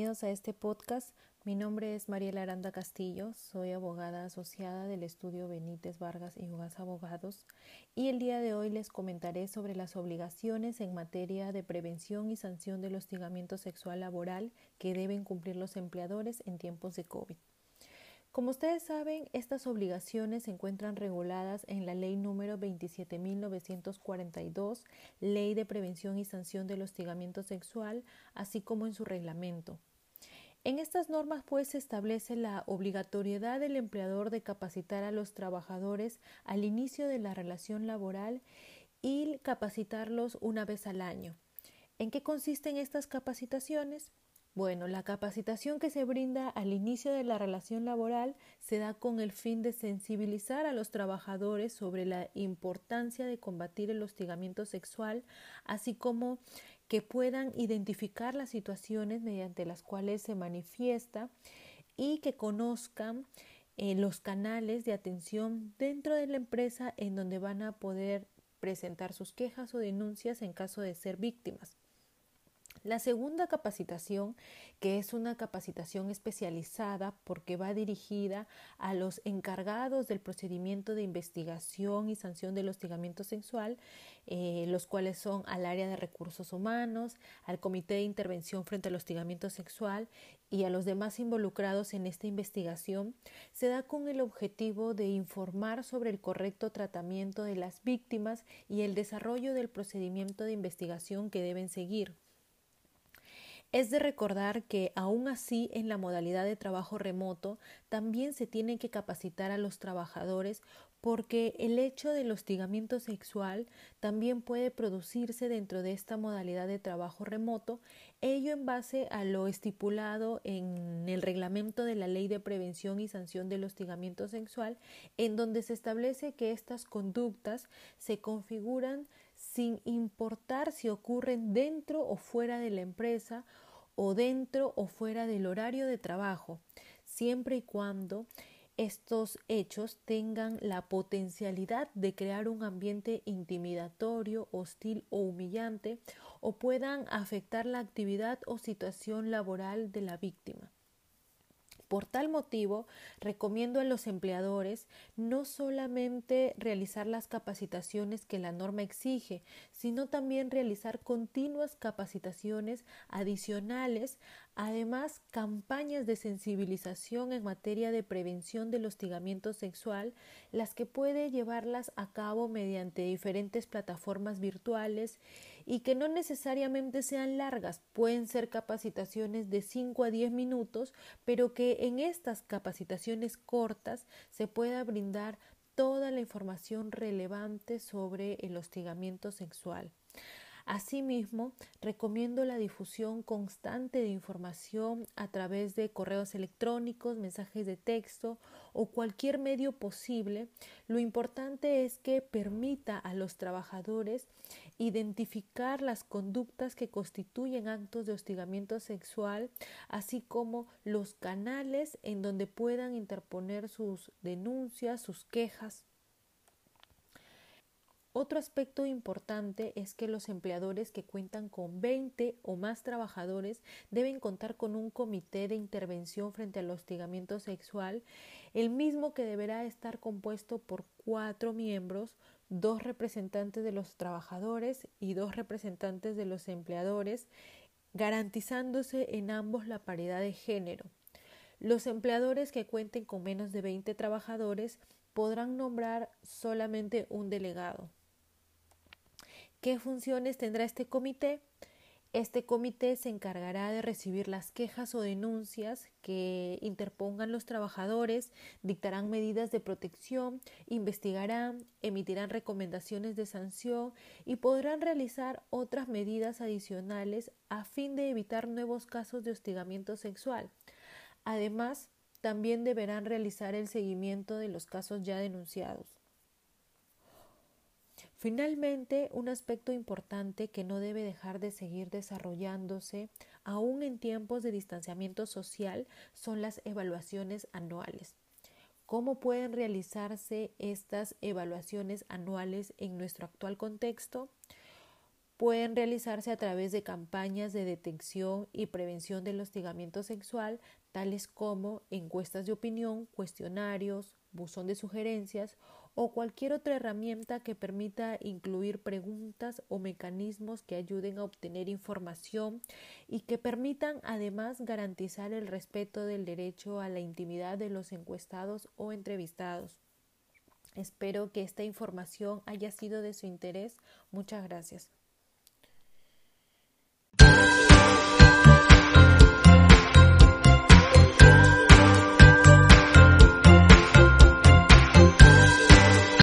bienvenidos a este podcast. Mi nombre es Mariela Aranda Castillo, soy abogada asociada del estudio Benítez Vargas y Jugas Abogados y el día de hoy les comentaré sobre las obligaciones en materia de prevención y sanción del hostigamiento sexual laboral que deben cumplir los empleadores en tiempos de COVID. Como ustedes saben, estas obligaciones se encuentran reguladas en la Ley número 27.942, Ley de Prevención y Sanción del Hostigamiento Sexual, así como en su reglamento. En estas normas pues se establece la obligatoriedad del empleador de capacitar a los trabajadores al inicio de la relación laboral y capacitarlos una vez al año. ¿En qué consisten estas capacitaciones? Bueno, la capacitación que se brinda al inicio de la relación laboral se da con el fin de sensibilizar a los trabajadores sobre la importancia de combatir el hostigamiento sexual, así como que puedan identificar las situaciones mediante las cuales se manifiesta y que conozcan eh, los canales de atención dentro de la empresa en donde van a poder presentar sus quejas o denuncias en caso de ser víctimas. La segunda capacitación, que es una capacitación especializada porque va dirigida a los encargados del procedimiento de investigación y sanción del hostigamiento sexual, eh, los cuales son al área de recursos humanos, al Comité de Intervención frente al hostigamiento sexual y a los demás involucrados en esta investigación, se da con el objetivo de informar sobre el correcto tratamiento de las víctimas y el desarrollo del procedimiento de investigación que deben seguir. Es de recordar que aún así en la modalidad de trabajo remoto también se tiene que capacitar a los trabajadores porque el hecho del hostigamiento sexual también puede producirse dentro de esta modalidad de trabajo remoto, ello en base a lo estipulado en el reglamento de la Ley de Prevención y Sanción del Hostigamiento Sexual, en donde se establece que estas conductas se configuran sin importar si ocurren dentro o fuera de la empresa o dentro o fuera del horario de trabajo, siempre y cuando estos hechos tengan la potencialidad de crear un ambiente intimidatorio, hostil o humillante o puedan afectar la actividad o situación laboral de la víctima. Por tal motivo, recomiendo a los empleadores no solamente realizar las capacitaciones que la norma exige, sino también realizar continuas capacitaciones adicionales, además campañas de sensibilización en materia de prevención del hostigamiento sexual, las que puede llevarlas a cabo mediante diferentes plataformas virtuales y que no necesariamente sean largas, pueden ser capacitaciones de 5 a 10 minutos, pero en estas capacitaciones cortas se pueda brindar toda la información relevante sobre el hostigamiento sexual. Asimismo, recomiendo la difusión constante de información a través de correos electrónicos, mensajes de texto o cualquier medio posible. Lo importante es que permita a los trabajadores identificar las conductas que constituyen actos de hostigamiento sexual, así como los canales en donde puedan interponer sus denuncias, sus quejas otro aspecto importante es que los empleadores que cuentan con 20 o más trabajadores deben contar con un comité de intervención frente al hostigamiento sexual, el mismo que deberá estar compuesto por cuatro miembros, dos representantes de los trabajadores y dos representantes de los empleadores, garantizándose en ambos la paridad de género. Los empleadores que cuenten con menos de 20 trabajadores podrán nombrar solamente un delegado. ¿Qué funciones tendrá este comité? Este comité se encargará de recibir las quejas o denuncias que interpongan los trabajadores, dictarán medidas de protección, investigarán, emitirán recomendaciones de sanción y podrán realizar otras medidas adicionales a fin de evitar nuevos casos de hostigamiento sexual. Además, también deberán realizar el seguimiento de los casos ya denunciados. Finalmente, un aspecto importante que no debe dejar de seguir desarrollándose aún en tiempos de distanciamiento social son las evaluaciones anuales. ¿Cómo pueden realizarse estas evaluaciones anuales en nuestro actual contexto? Pueden realizarse a través de campañas de detección y prevención del hostigamiento sexual, tales como encuestas de opinión, cuestionarios, buzón de sugerencias o cualquier otra herramienta que permita incluir preguntas o mecanismos que ayuden a obtener información y que permitan además garantizar el respeto del derecho a la intimidad de los encuestados o entrevistados. Espero que esta información haya sido de su interés. Muchas gracias.